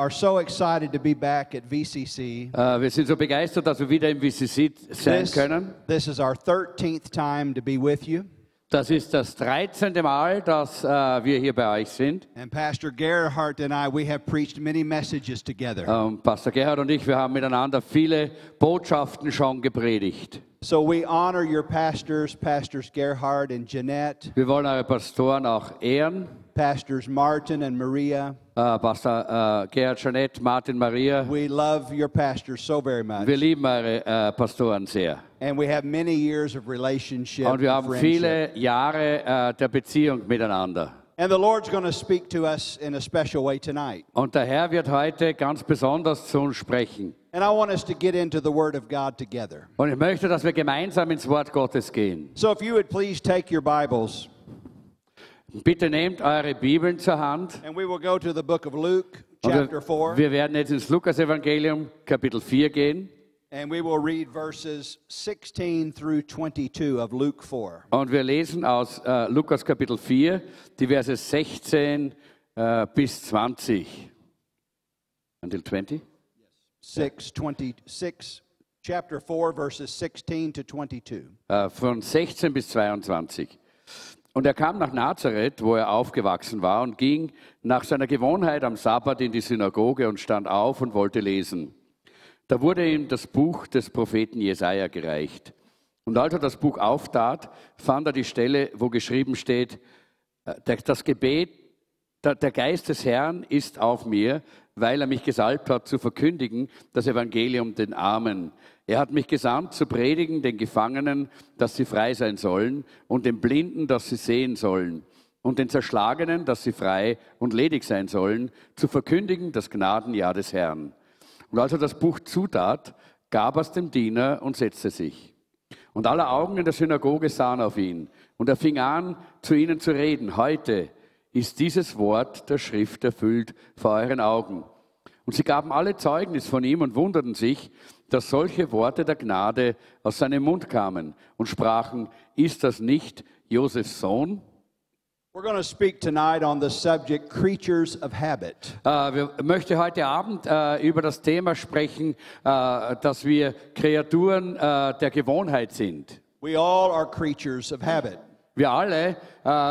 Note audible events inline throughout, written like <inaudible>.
uh, are so excited to be back at VCC. Äh, wir sind so begeistert, dass wir wieder im VCC sein This, können. this is our 13th time to be with you. Das ist das 13. Mal, dass äh, wir hier bei euch sind. And Pastor Gerhardt and I, we have preached many messages together. Ähm, Pastor Gerhard und ich, wir haben miteinander viele Botschaften schon gepredigt. So we honor your pastors, Pastors Gerhardt and Jeanette, Wir wollen eure Pastoren auch ehren. Pastors Martin and Maria. Äh, Pastor uh, äh, Gerhard, Jeanette, Martin, Maria. We love your pastors so very much. Wir lieben eure äh, Pastoren sehr. And we have many years of relationship Und wir and haben viele Jahre äh, der Beziehung miteinander. And the Lord's going to speak to us in a special way tonight. Und der Herr wird heute ganz besonders zu uns sprechen. And I want us to get into the Word of God together. Und ich möchte, dass wir gemeinsam ins Wort Gottes gehen. So if you would please take your Bibles Bitte nehmt eure Bibeln zur Hand. and we will go to the book of Luke, chapter wir, 4, wir werden jetzt ins Lukas-Evangelium, Kapitel 4 gehen. and we will read verses 16 through 22 of Luke 4. Und wir lesen aus äh, Lukas Kapitel 4, die Verse 16 äh, bis 20. Until 20? 6, 26, chapter 4, verses 16 to 22. Äh, von 16 bis 22. Und er kam nach Nazareth, wo er aufgewachsen war, und ging nach seiner Gewohnheit am Sabbat in die Synagoge und stand auf und wollte lesen. Da wurde ihm das Buch des Propheten Jesaja gereicht. Und als er das Buch auftat, fand er die Stelle, wo geschrieben steht: äh, Das Gebet, der Geist des Herrn ist auf mir, weil er mich gesalbt hat, zu verkündigen das Evangelium den Armen. Er hat mich gesandt, zu predigen den Gefangenen, dass sie frei sein sollen, und den Blinden, dass sie sehen sollen, und den Zerschlagenen, dass sie frei und ledig sein sollen, zu verkündigen das Gnadenjahr des Herrn. Und als er das Buch zutat, gab er es dem Diener und setzte sich. Und alle Augen in der Synagoge sahen auf ihn. Und er fing an, zu ihnen zu reden. Heute ist dieses Wort der Schrift erfüllt vor euren Augen. Und sie gaben alle Zeugnis von ihm und wunderten sich, dass solche Worte der Gnade aus seinem Mund kamen und sprachen, ist das nicht Josefs Sohn? We're going to speak tonight on the subject creatures of habit. Äh, wir möchten heute Abend äh, über das Thema sprechen, äh, dass wir Kreaturen der Gewohnheit sind. We all are creatures of habit. Wir alle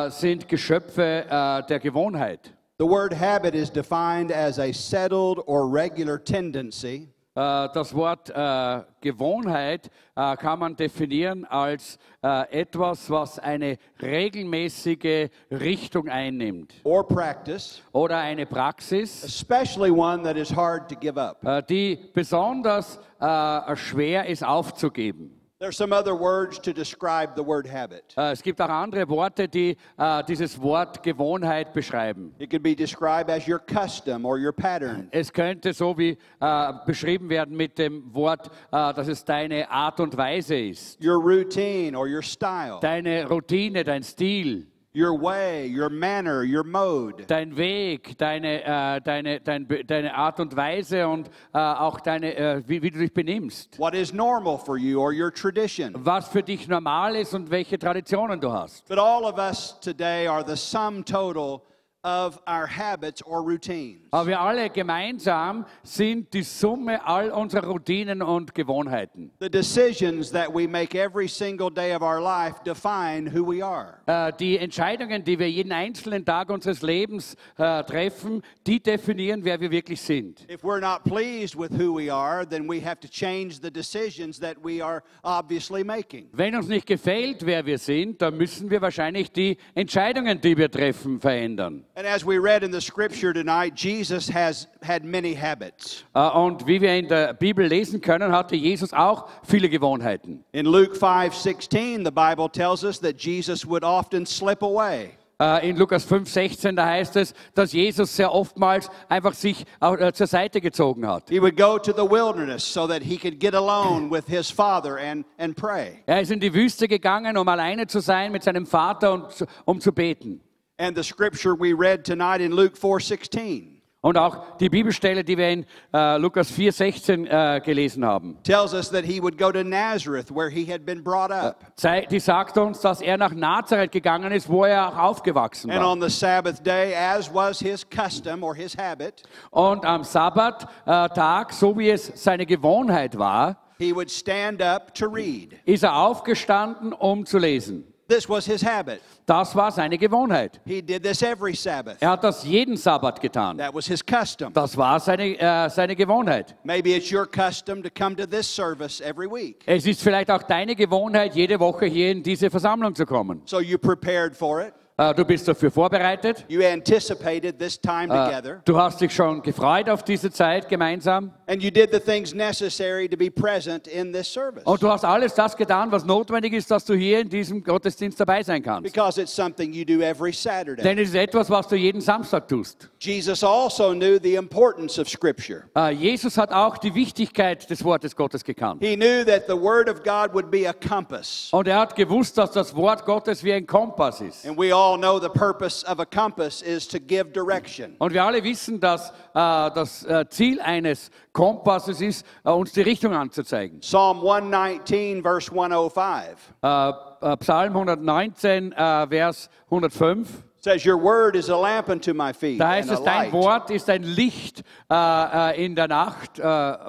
sind Geschöpfe der Gewohnheit. The word habit is defined as a settled or regular tendency das Wort äh, Gewohnheit äh, kann man definieren als äh, etwas, was eine regelmäßige Richtung einnimmt or practice, oder eine Praxis, especially one that is hard to give up. äh, die besonders äh, schwer ist aufzugeben. There's some other words to describe the word habit. Äh, es gibt auch andere Worte, die äh, dieses Wort Gewohnheit beschreiben. It could be described as your custom or your pattern. Es könnte so wie äh, beschrieben werden mit dem Wort, äh, dass es deine Art und Weise ist, your routine or your style, deine Routine, dein Stil, your way, your manner, your mode. dein Weg, deine, äh, deine, dein, deine Art und Weise und äh, auch deine, äh, wie, wie du dich benimmst. What is normal for you or your tradition. Was für dich normal ist und welche Traditionen du hast. But all of us today are the sum total of our habits or routines. Aber wir alle gemeinsam sind die Summe all unserer Routinen und Gewohnheiten. The decisions that we make every single day of our life define who we are. Äh, die Entscheidungen, die wir jeden einzelnen Tag unseres Lebens äh, treffen, die definieren, wer wir wirklich sind. If we're not pleased with who we are, then we have to change the decisions that we are obviously making. Wenn uns nicht gefällt, wer wir sind, dann müssen wir wahrscheinlich die Entscheidungen, die wir treffen, verändern. And as we read in the scripture tonight, Jesus has had many habits. Und wie wir in der Bibel lesen können, hatte Jesus auch viele Gewohnheiten. In Luke 5:16, the Bible tells us that Jesus would often slip away. Äh, In Lukas 5,16, da heißt es, dass Jesus sehr oftmals einfach sich äh, zur Seite gezogen hat. He would go to the wilderness so that he could get alone with his father and, and pray. Er ist in die Wüste gegangen, um alleine zu sein mit seinem Vater und um zu beten. And the scripture we read tonight in Luke 4:16. Und auch die Bibelstelle, die wir in äh, Lukas 4,16 äh, gelesen haben, tells us that he would go to Nazareth where he had been brought up. zei- die sagt uns, dass er nach Nazareth gegangen ist, wo er auch aufgewachsen And war. on the Sabbath day, as was his custom or his habit, Und am Sabbattag, so wie es seine Gewohnheit war, he would stand up to read. ist er aufgestanden, um zu lesen. This was his habit. Das war seine Gewohnheit. He did this every Sabbath. Er hat das jeden Sabbat getan. That was his custom. Das war seine, äh, seine Gewohnheit. Maybe it's your custom to come to this service every week. Es ist vielleicht auch deine Gewohnheit, jede Woche hier in diese Versammlung zu kommen. So you prepared for it. Äh, Du bist dafür vorbereitet. You anticipated this time together. Du hast dich schon gefreut auf diese Zeit gemeinsam. And you did the things necessary to be present in this service. Und du hast alles das getan, was notwendig ist, dass du hier in diesem Gottesdienst dabei sein kannst. Because it's something you do every Saturday. Denn es ist etwas, was du jeden Samstag tust. Jesus also knew the importance of Scripture. Äh, Jesus hat auch die Wichtigkeit des Wortes Gottes gekannt. He knew that the Word of God would be a compass. Und er hat gewusst, dass das Wort Gottes wie ein Kompass ist. And we all know the purpose of a compass is to give direction. Und wir alle wissen, dass äh, das äh, Ziel eines Kompasses ist, äh, uns die Richtung anzuzeigen. Psalm 119, verse 105 Äh, äh, Psalm 119, äh, Vers 105. Says, Your word is a lamp unto my feet Da heißt es, dein light, Wort ist ein Licht äh, äh, in der Nacht äh,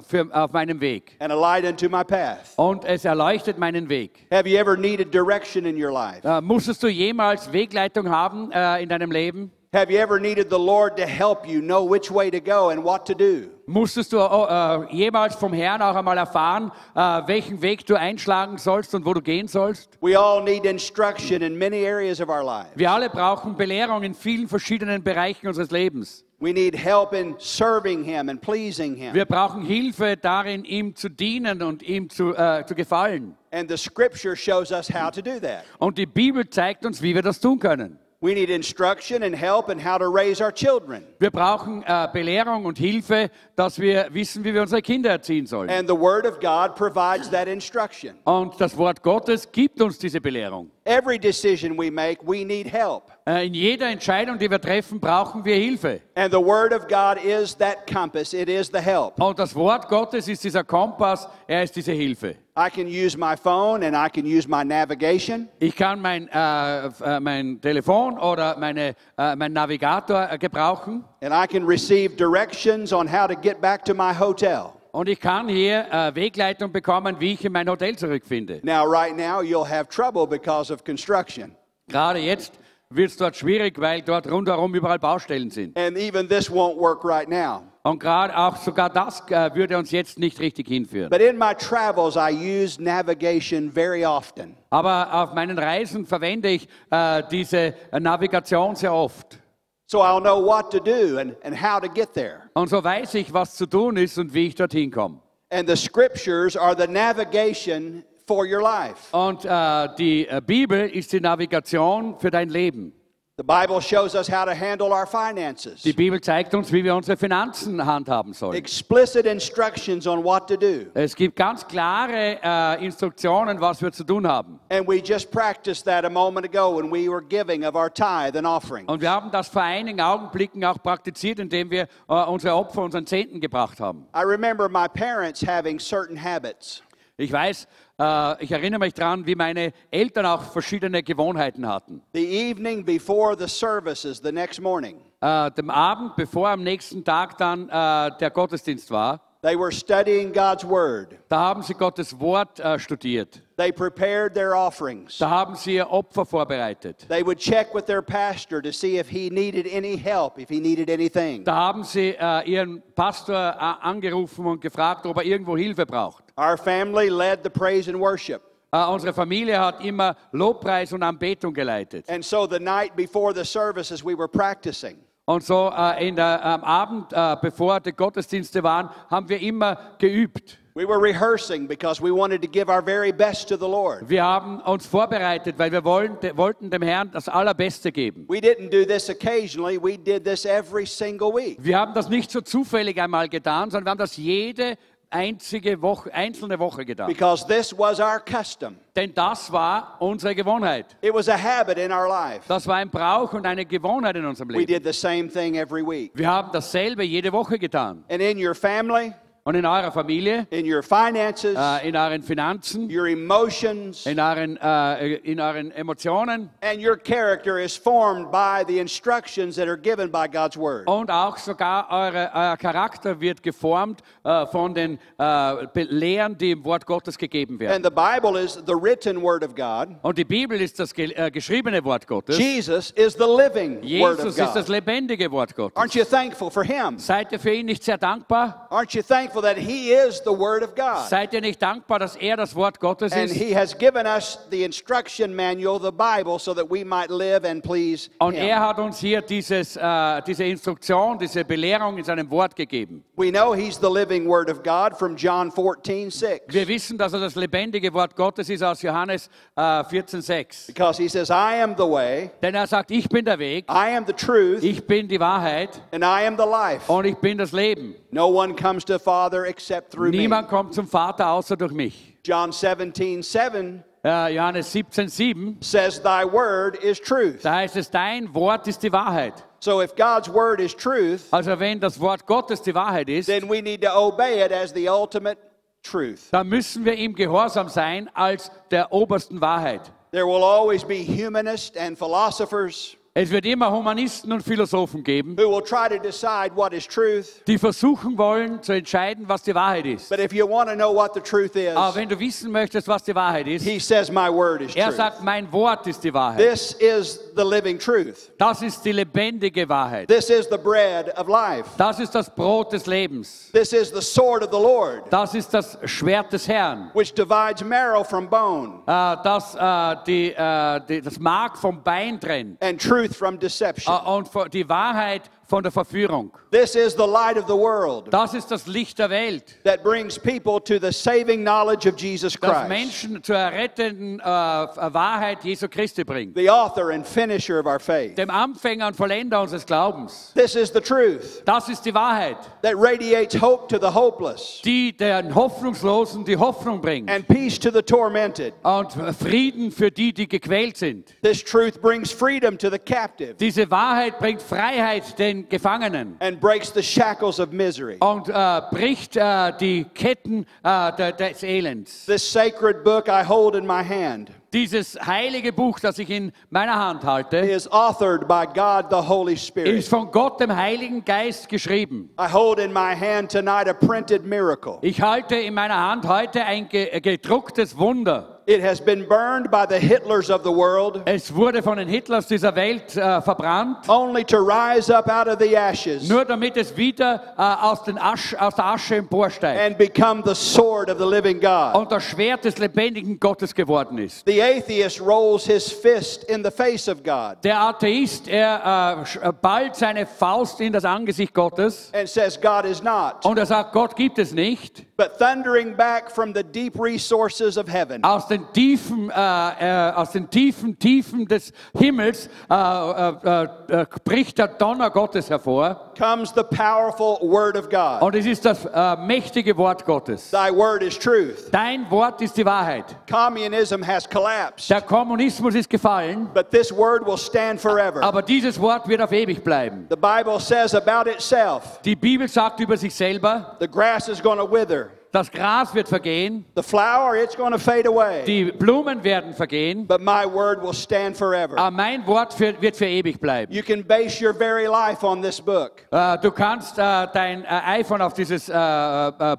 für, auf meinem Weg. and a light unto my path. Und es erleuchtet meinen Weg. Have you ever needed direction in your life? Äh, musstest du jemals Wegleitung haben äh, in deinem Leben? Have you ever needed the Lord to help you know which way to go and what to do? Musstest du oh, äh, jemals vom Herrn auch einmal erfahren, äh, welchen Weg du einschlagen sollst und wo du gehen sollst? We all need instruction in many areas of our lives. Wir alle brauchen Belehrung in vielen verschiedenen Bereichen unseres Lebens. We need help in serving Him and pleasing Him. Wir brauchen Hilfe darin, ihm zu dienen und ihm zu, äh, zu gefallen. And the Scripture shows us how to do that. Und die Bibel zeigt uns, wie wir das tun können. We need instruction and help in how to raise our children. Wir brauchen äh, Belehrung und Hilfe, dass wir wissen, wie wir unsere Kinder erziehen sollen. And the Word of God provides that instruction. Und das Wort Gottes gibt uns diese Belehrung. Every decision we make, we need help. Äh, in jeder Entscheidung, die wir treffen, brauchen wir Hilfe. And the Word of God is that compass, it is the help. Und das Wort Gottes ist dieser Kompass, er ist diese Hilfe. I can use my phone and I can use my navigation. Ich kann mein, äh, äh, mein Telefon oder meine, äh, mein Navigator äh, gebrauchen And I can receive directions on how to get back to my hotel. und ich kann hier äh, Wegleitung bekommen, wie ich in mein Hotel zurückfinde. Now, right now, you'll have trouble because of construction. Gerade jetzt wird es dort schwierig, weil dort rundherum überall Baustellen sind. And even this won't work right now. Und gerade auch sogar das äh, würde uns jetzt nicht richtig hinführen. But in my travels, I use navigation very often. Aber auf meinen Reisen verwende ich äh, diese Navigation sehr oft. So I'll know what to do and, and how to get there. Und so weiß ich, was zu tun ist und wie ich dorthin komme. And the scriptures are the navigation for your life. Und äh, die äh, Bibel ist die Navigation für dein Leben. The Bible shows us how to handle our finances. Die Bibel zeigt uns, wie wir unsere Finanzen handhaben sollen. Explicit instructions on what to do. Es gibt ganz klare äh, Instruktionen, was wir zu tun haben. And we just practiced that a moment ago when we were giving of our tithe and offering. Und wir haben das vor einigen Augenblicken auch praktiziert, indem wir äh, unsere Opfer, unseren Zehnten gebracht haben. I remember my parents having certain habits. Ich weiß, äh, ich erinnere mich daran, wie meine Eltern auch verschiedene Gewohnheiten hatten. The evening before the services the next morning, Äh, dem Abend, bevor am nächsten Tag dann äh, der Gottesdienst war, they were studying God's Word. da haben sie Gottes Wort äh, studiert. They prepared their offerings. Da haben sie ihr Opfer vorbereitet. They would check with their pastor to see if he needed any help, if he needed anything. Da haben sie äh, ihren Pastor äh, angerufen und gefragt, ob er irgendwo Hilfe braucht. Our family led the praise and worship. Äh, unsere Familie hat immer Lobpreis und Anbetung geleitet. And so the night before the services, we were practicing. Und so in der, am Abend, äh, bevor die Gottesdienste waren, haben wir immer geübt. We were rehearsing because we wanted to give our very best to the Lord. Wir haben uns vorbereitet, weil wir wollen, wollten dem Herrn das Allerbeste geben. We didn't do this occasionally, we did this every single week. Wir haben das nicht so zufällig einmal getan, sondern wir haben das jede einzige Woche, einzelne Woche gedacht. because this was our custom. Denn das war unsere Gewohnheit. It was a habit in our life. Das war ein Brauch und eine Gewohnheit in unserem Leben. We did the same thing every week. Wir haben dasselbe jede Woche getan. And in your family, Und in eurer Familie, in your finances, äh, in euren Finanzen, your emotions, in euren, äh, in euren Emotionen and your character is formed by the instructions that are given by God's Word. und auch sogar eure, euer Charakter wird geformt äh, von den äh, Lehren, die im Wort Gottes gegeben werden. And the Bible is the written Word of God. Und die Bibel ist das ge äh, geschriebene Wort Gottes. Jesus is the living Word of Jesus ist das God. lebendige Wort Gottes. Aren't you thankful for Him? Seid ihr für ihn nicht sehr dankbar? Aren't you thankful that He is the Word of God? Seid ihr nicht dankbar, dass er das Wort Gottes And ist? He has given us the instruction manual, the Bible, so that we might live and please Und Him. er hat uns hier dieses, äh, diese Instruktion, diese Belehrung in seinem Wort gegeben. We know He's the living Word of God from John 14, 6. Wir wissen, dass er das lebendige Wort Gottes ist aus Johannes äh, 14,6. Because He says, I am the way, Denn er sagt, ich bin der Weg, I am the truth, ich bin die Wahrheit and I am the life. und ich bin das Leben. No one comes to Father except through me. Kommt zum Vater außer durch mich. John 17, 7 Äh, Johannes 17,7, says, Thy word is truth. da heißt es, dein Wort ist die Wahrheit. So if God's word is truth, Also wenn das Wort Gottes die Wahrheit ist, then we need to obey it as the ultimate truth. dann müssen wir ihm gehorsam sein als der obersten Wahrheit. There will always be humanists and philosophers Es wird immer Humanisten und Philosophen geben, who will try to decide what is truth. die versuchen wollen zu entscheiden, was die Wahrheit ist. But if you want to know what the truth is, Aber wenn du wissen möchtest, was die Wahrheit ist, he says, My word is er truth. sagt, mein Wort ist die Wahrheit. This is the living truth. Das ist die lebendige Wahrheit. This is the bread of life. Das ist das Brot des Lebens. This is the sword of the Lord, Das ist das Schwert des Herrn. which divides marrow from bone Äh, das äh, die, äh, die, das Mark vom Bein trennt. and truth from deception. Äh, und vor- die Wahrheit von der Verführung. This is the light of the world Das ist das Licht der Welt. that brings people to the saving knowledge of Jesus Das Christ, Menschen zur errettenden äh, äh, Wahrheit Jesu Christi bringt. the author and finisher of our faith. Dem Anfänger und Vollender unseres Glaubens. This is the truth Das ist die Wahrheit, that radiates hope to the hopeless die den Hoffnungslosen die Hoffnung bringt. and peace to the tormented. Und Frieden für die, die gequält sind. This truth brings freedom to the captive Diese Wahrheit bringt Freiheit den Gefangenen and breaks the shackles of misery. und äh, bricht äh, die Ketten äh, de, des Elends. This sacred book I hold in my hand Dieses heilige Buch, das ich in meiner Hand halte, is authored by God the Holy ist Spirit. von Gott, dem Heiligen Geist, geschrieben. I hold in my hand tonight a printed miracle. Ich halte in meiner Hand heute ein ge gedrucktes Wunder. It has been burned by the Hitlers of the world Es wurde von den Hitlers dieser Welt äh, verbrannt, only to rise up out of the ashes nur damit es wieder äh, aus, den Asch, aus der Asche emporsteigt and become the sword of the living God. und das Schwert des lebendigen Gottes geworden ist. The atheist rolls his fist in the face of God Der Atheist, er äh, äh, ballt seine Faust in das Angesicht Gottes and says God is not. und er sagt, Gott gibt es nicht. But thundering back from the deep resources of heaven Aus den tiefen, äh, äh, aus den tiefen Tiefen des Himmels äh, äh, äh, äh, bricht der Donner Gottes hervor comes the powerful word of God. und es ist das äh, mächtige Wort Gottes. Thy word is truth. Dein Wort ist die Wahrheit. Communism has collapsed, Der Kommunismus ist gefallen, but this word will stand forever. aber dieses Wort wird auf ewig bleiben. The Bible says about itself Die Bibel sagt über sich selber, the grass is going to wither, das Gras wird vergehen, the flower, it's going to fade away, die Blumen werden vergehen, but my word will stand forever. aber mein Wort für, wird für ewig bleiben. You can base your very life on this book Äh, du kannst äh, dein äh, iPhone auf dieses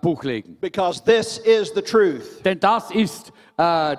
Buch legen, because this is the truth. denn das ist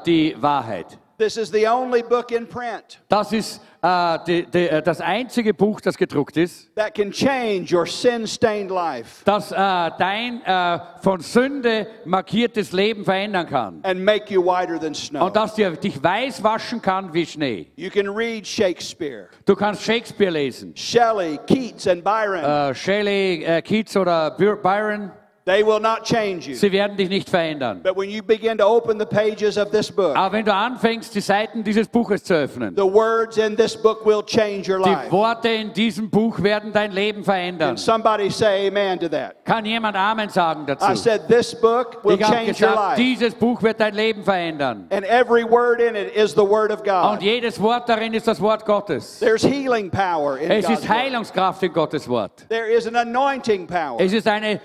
die Wahrheit. This is the only book in print Das ist äh, die, die, äh, das einzige Buch, das gedruckt ist, that can change your sin stained life das äh, dein äh, von Sünde markiertes Leben verändern kann. and make you whiter than snow. und das dir, dich weiß waschen kann wie Schnee. You can read Shakespeare, Du kannst Shakespeare lesen, Shelley, Keats, and Byron, Shelley, Keats oder By- Byron, They will not change you. Sie werden dich nicht verändern. But when you begin to open the pages of this book, Aber wenn du anfängst, die Seiten dieses Buches zu öffnen, the words in this book will change your life. die. Worte in diesem Buch werden dein Leben verändern. Can somebody say amen to that? Kann jemand Amen sagen dazu? I said this book will Ich habe change your gesagt, life. dieses Buch wird dein Leben verändern. And every word in it is the word of God. Und jedes Wort darin ist das Wort Gottes. There's healing power in Es God's ist. Heilungskraft in Gottes Wort. There is an anointing power. Es ist eine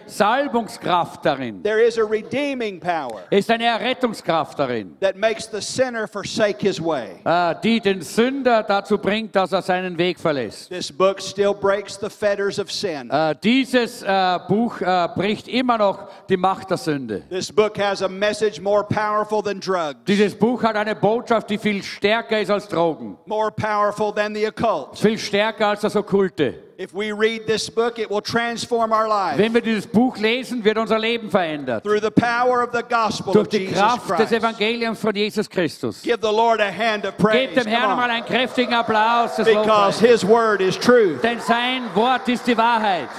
Salbungskraft darin. There is a redeeming power ist eine Errettungskraft darin, that makes the sinner forsake his way. äh, die den Sünder dazu bringt, dass er seinen Weg verlässt. This book still breaks the fetters of sin. Äh, Dieses äh, Buch äh, bricht immer noch die Macht der Sünde. This book has a message more powerful than drugs, Dieses Buch hat eine Botschaft, die viel stärker ist als Drogen, more powerful than the occult. viel stärker als das Okkulte. If we read this book, it will transform our life Wenn wir dieses Buch lesen, wird unser Leben verändert. through the power of the gospel Durch of die Jesus Kraft des Evangeliums von Jesus Christus. Give the Lord a hand of praise. Gebt dem Come Herrn on. mal einen kräftigen Applaus Because Lobpreises. His word is truth. Denn sein Wort ist die Wahrheit.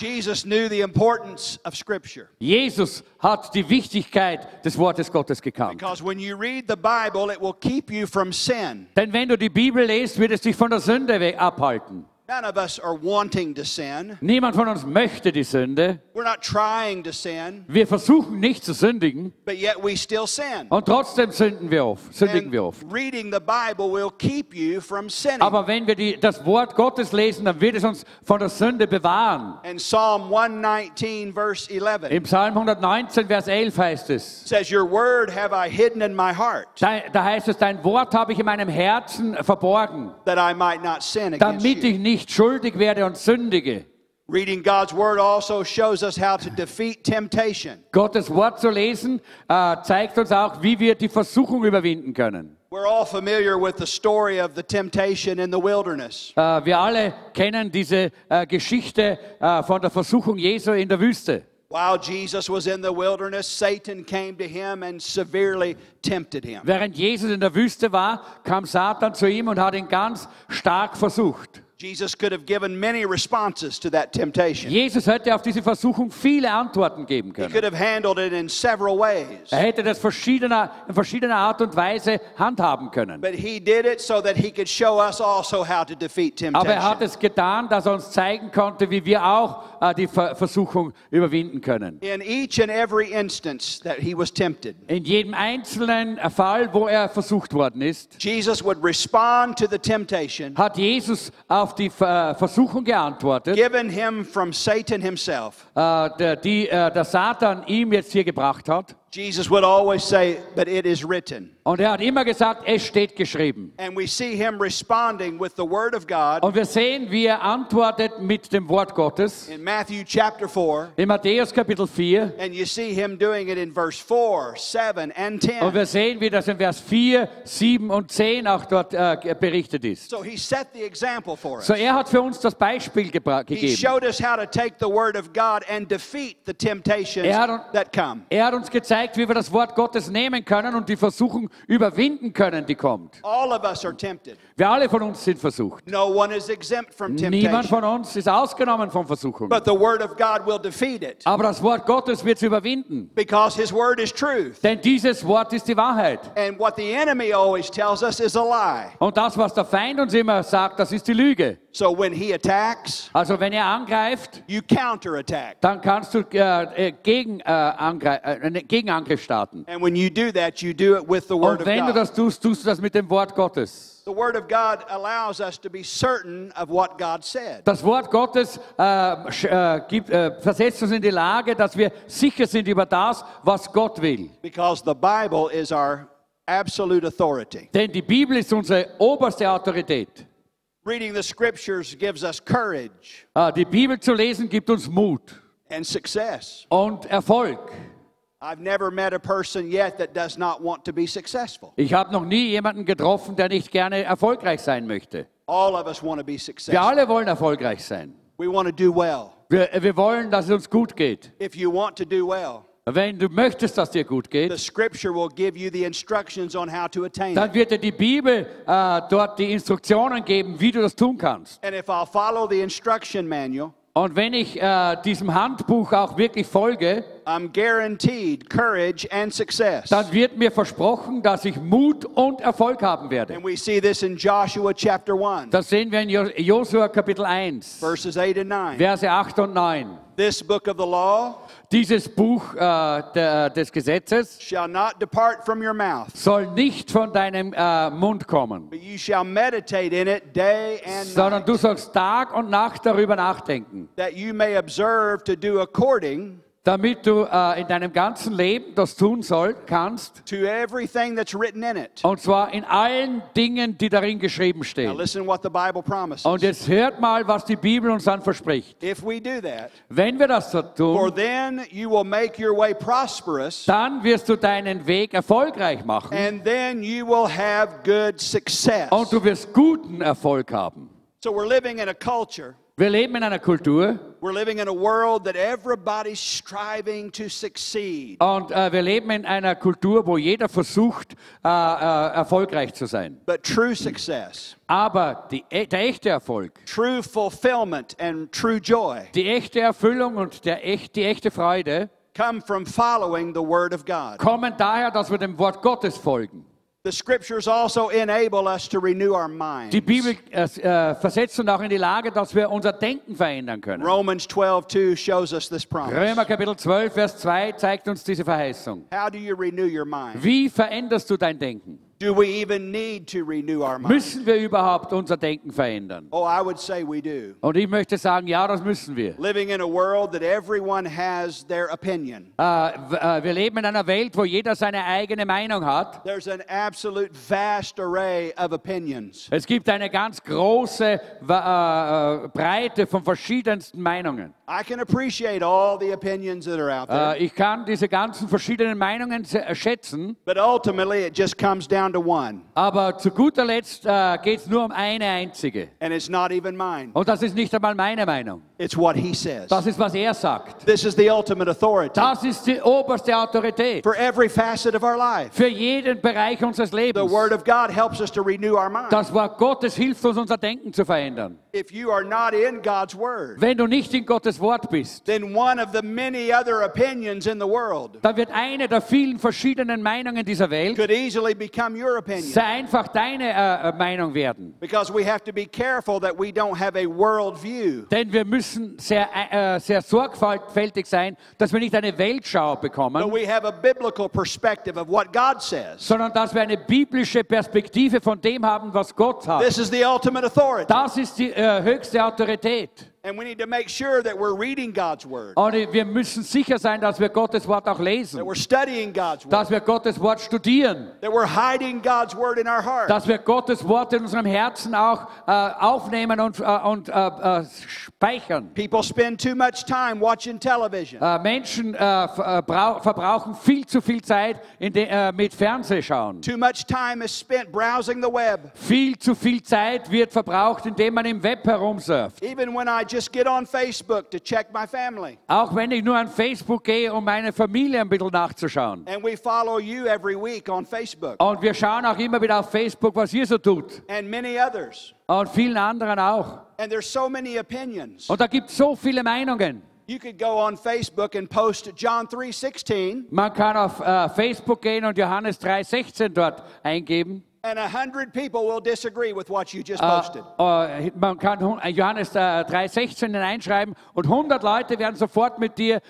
Jesus knew the importance of Scripture. Jesus hat die Wichtigkeit des Wortes Gottes gekannt. Because when you read the Bible, it will keep you from sin. Denn wenn du die Bibel liest, wird es dich von der Sünde abhalten. None of us are wanting to sin. Niemand von uns möchte die Sünde. We're not trying to sin, Wir versuchen nicht zu sündigen but yet we still sin. und trotzdem sünden wir oft, sündigen And wir oft. reading the Bible will keep you from sinning. Aber wenn wir die, das Wort Gottes lesen, dann wird es uns von der Sünde bewahren. And Psalm 119, verse 11 Im Psalm 119, Vers 11 heißt es, says, Your word have I hidden in my heart, da, da heißt es, dein Wort habe ich in meinem Herzen verborgen, that I might not sin against damit ich nicht schuldig werde und sündige. Reading God's word also shows us how to defeat temptation. Gottes Wort zu lesen, äh, zeigt uns auch, wie wir die Versuchung überwinden können. We're all familiar with the story of the temptation in the wilderness. Äh, wir alle kennen diese äh, Geschichte von der Versuchung Jesu in der Wüste. While Jesus was in the wilderness, Satan came to him and severely tempted him. Während Jesus in der Wüste war, kam Satan zu ihm und hat ihn ganz stark versucht. Jesus could have given many responses to that temptation. Jesus hätte auf diese Versuchung viele Antworten geben He können. could have handled it in several ways. Er hätte das verschiedener, in verschiedener Art und Weise handhaben können. But he did it so that he could show us also how to defeat Aber er hat temptation. es getan, dass er uns zeigen konnte, wie wir auch äh, die Ver Versuchung überwinden können. In each and every instance that he was tempted, In jedem einzelnen Fall, wo er versucht worden ist, Jesus would respond to the temptation hat Jesus auf die Ver Versuchung geantwortet, given him from Satan himself. äh, die äh, der Satan ihm jetzt hier gebracht hat. Jesus would always say, But it is written. Und er hat immer gesagt, es steht geschrieben. And we see him responding with the word of God Und wir sehen, wie er antwortet mit dem Wort Gottes in Matthew chapter 4. in Matthäus Kapitel 4. And you see him doing it in verse 4, 7, and Und 10. wir sehen, wie das in Vers 4, 7 und 10 auch dort äh, berichtet ist. So he set the example for us. So er hat für uns das Beispiel gebra- He showed us how to take the word of God and defeat the temptations Er hat that come. Er hat uns gezeigt, wie wir das Wort Gottes nehmen können und die Versuchung überwinden können, die kommt. All of us are tempted. Wir alle von uns sind versucht. No one is exempt from Niemand von uns ist ausgenommen von Versuchungen. But the word of God will defeat it Aber das Wort Gottes wird es überwinden. because his word is truth. Denn dieses Wort ist die Wahrheit. And what the enemy always tells us is a lie. Und das, was der Feind uns immer sagt, das ist die Lüge. So when he attacks, Also wenn er angreift, you counterattack. dann kannst du äh, äh, gegen, äh, Angre äh, Gegenangriff starten. And when you do that, you do it with the word Und of wenn du das tust, tust du das mit dem Wort Gottes. The word of God allows us to be certain of what God said. Das Wort Gottes äh, äh, gibt, äh, versetzt uns in die Lage, dass wir sicher sind über das, was Gott will. Because the Bible is our absolute authority. Denn die Bibel ist unsere oberste Autorität. Reading the scriptures gives us courage Äh, die Bibel zu lesen gibt uns Mut and success. und Erfolg. I've never met a person yet that does not want to be successful. Ich habe noch nie jemanden getroffen, der nicht gerne erfolgreich sein möchte. All of us want to be Wir successful. alle wollen erfolgreich sein. We want to do well. Wir, wir wollen, dass es uns gut geht. If you want to do well, Wenn du möchtest, dass dir gut the geht, scripture will give you the instructions on how to attain dann wird dir die Bibel äh, dort die Instruktionen geben, wie du das tun kannst. And if I'll follow the instruction manual, Und wenn ich äh, diesem Handbuch auch wirklich folge, I'm guaranteed courage and success. dann wird mir versprochen, dass ich Mut und Erfolg haben werde. And we see this in Joshua chapter 1, Das sehen wir in Jo- Josua Kapitel 1, verses 8 and 9. Verse 8 und 9. This book of the law Dieses Buch äh, der, des Gesetzes shall not depart from your mouth, soll nicht von deinem äh, Mund kommen, but you shall meditate in it day and sondern night, du sollst Tag und Nacht darüber nachdenken, that you may observe to do according damit du äh, in deinem ganzen Leben das tun soll, kannst, to everything that's written in it. und zwar in allen Dingen, die darin geschrieben Now stehen. listen what the Bible promises. Und jetzt hört mal, was die Bibel uns dann verspricht. If we do that, Wenn wir das so for tun, then you will make your way prosperous, dann wirst du deinen Weg erfolgreich machen and then you will have good success. und du wirst guten Erfolg haben. So we're living in a culture, Wir leben in einer Kultur we're living in a world that everybody's striving to succeed. und äh, wir leben in einer Kultur, wo jeder versucht, äh, äh, erfolgreich zu sein. But true success, Aber die, e- der echte Erfolg, true fulfillment, and true joy die echte Erfüllung und der echt, die echte Freude come from following the Word of God. kommen daher, dass wir dem Wort Gottes folgen. The scriptures also enable us to renew our minds. Die Bibel äh, äh, versetzt uns auch in die Lage, dass wir unser Denken verändern können. Romans 12 2 shows us this promise. Römer Kapitel 12, Vers 2 zeigt uns diese Verheißung. How do you renew your mind? Wie veränderst du dein Denken? Do we even need to renew our mind? Müssen wir überhaupt unser Denken verändern? Oh, I would say we do. Und ich möchte sagen, ja, das müssen wir. Living in a world that everyone has their opinion. W- äh, wir leben in einer Welt, wo jeder seine eigene Meinung hat. There's an absolute vast array of opinions. Es gibt eine ganz große äh, Breite von verschiedensten Meinungen. I can appreciate all the opinions that are out there, Äh, ich kann diese ganzen verschiedenen Meinungen äh, schätzen, but ultimately it just comes down to one, aber zu guter Letzt äh, geht es nur um eine einzige. and it's not even mine. Und das ist nicht einmal meine Meinung. It's what he says. Das ist, was er sagt. This is the ultimate authority Das ist die oberste Autorität for every facet of our life. für jeden Bereich unseres Lebens. The Word of God helps us to renew our mind. Das Wort Gottes hilft uns, unser Denken zu verändern. If you are not in God's Word, Wenn du nicht in Gottes Wort bist, then one of the many other opinions in the world dann wird eine der vielen verschiedenen Meinungen dieser Welt could easily become your opinion. sehr einfach deine äh, äh, Meinung werden. Because we have to be careful that we don't have a world view. Denn wir müssen sehr, äh, sehr sorgfältig sein, dass wir nicht eine Weltschau bekommen, we have a biblical perspective of what God says. sondern dass wir eine biblische Perspektive von dem haben, was Gott hat. This is the ultimate authority. Das ist die äh, höchste Autorität. And we need to make sure that we're reading God's Word, Und wir müssen sicher sein, dass wir Gottes Wort auch that lesen, we're studying God's Word, dass wir Gottes Wort studieren, that we're hiding God's Word in our heart. dass wir Gottes Wort in unserem Herzen auch äh, aufnehmen und, äh, und äh, äh, speichern. People spend too much time watching television. Äh, Menschen äh, ver- brau- verbrauchen viel zu viel Zeit de, mit Fernsehschauen. Too much time is spent browsing the web. Viel zu viel Zeit wird verbraucht, indem man im Web herumsurft. Even when I just get on Facebook to check my family. Auch wenn ich nur an Facebook gehe, um meine Familie ein bisschen nachzuschauen. And we follow you every week on Facebook Und wir schauen auch immer wieder auf Facebook, was ihr so tut. and many others. Und vielen anderen auch. And there's so many opinions. Und da gibt es so viele Meinungen. You could go on Facebook and post John 3:16 Man kann auf äh, Facebook gehen und Johannes 3,16 dort eingeben. And a hundred people will disagree with what you just Äh, posted. äh, man kann äh, Johannes äh, 3,16 hineinschreiben und 100 Leute werden sofort mit dir,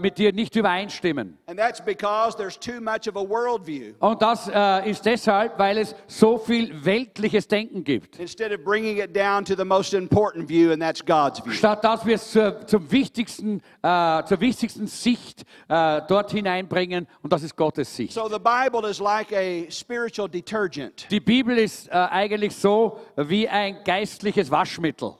mit dir nicht übereinstimmen. And that's because there's too much of a worldview. Und das ist deshalb, weil es so viel weltliches Denken gibt. Instead of bringing it down to the most important view, and that's God's view. Statt dass wir es zur, zum wichtigsten, zur wichtigsten Sicht dort hineinbringen und das ist Gottes Sicht. So the Bible is like a spiritual detergent. Die Bibel ist äh, eigentlich so wie ein geistliches Waschmittel.